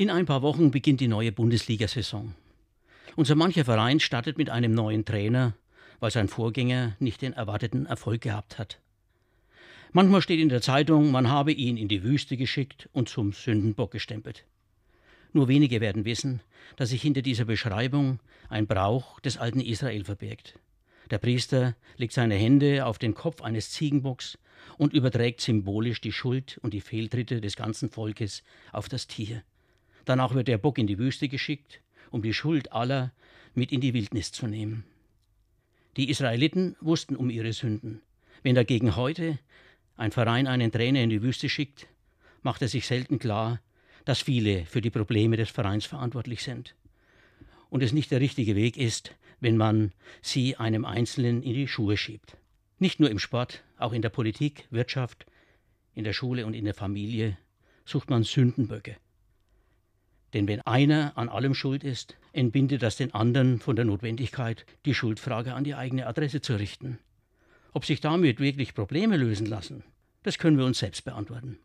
In ein paar Wochen beginnt die neue Bundesliga-Saison. Unser mancher Verein startet mit einem neuen Trainer, weil sein Vorgänger nicht den erwarteten Erfolg gehabt hat. Manchmal steht in der Zeitung, man habe ihn in die Wüste geschickt und zum Sündenbock gestempelt. Nur wenige werden wissen, dass sich hinter dieser Beschreibung ein Brauch des alten Israel verbirgt. Der Priester legt seine Hände auf den Kopf eines Ziegenbocks und überträgt symbolisch die Schuld und die Fehltritte des ganzen Volkes auf das Tier. Danach wird der Bock in die Wüste geschickt, um die Schuld aller mit in die Wildnis zu nehmen. Die Israeliten wussten um ihre Sünden. Wenn dagegen heute ein Verein einen Trainer in die Wüste schickt, macht er sich selten klar, dass viele für die Probleme des Vereins verantwortlich sind. Und es nicht der richtige Weg ist, wenn man sie einem Einzelnen in die Schuhe schiebt. Nicht nur im Sport, auch in der Politik, Wirtschaft, in der Schule und in der Familie sucht man Sündenböcke. Denn wenn einer an allem schuld ist, entbindet das den anderen von der Notwendigkeit, die Schuldfrage an die eigene Adresse zu richten. Ob sich damit wirklich Probleme lösen lassen, das können wir uns selbst beantworten.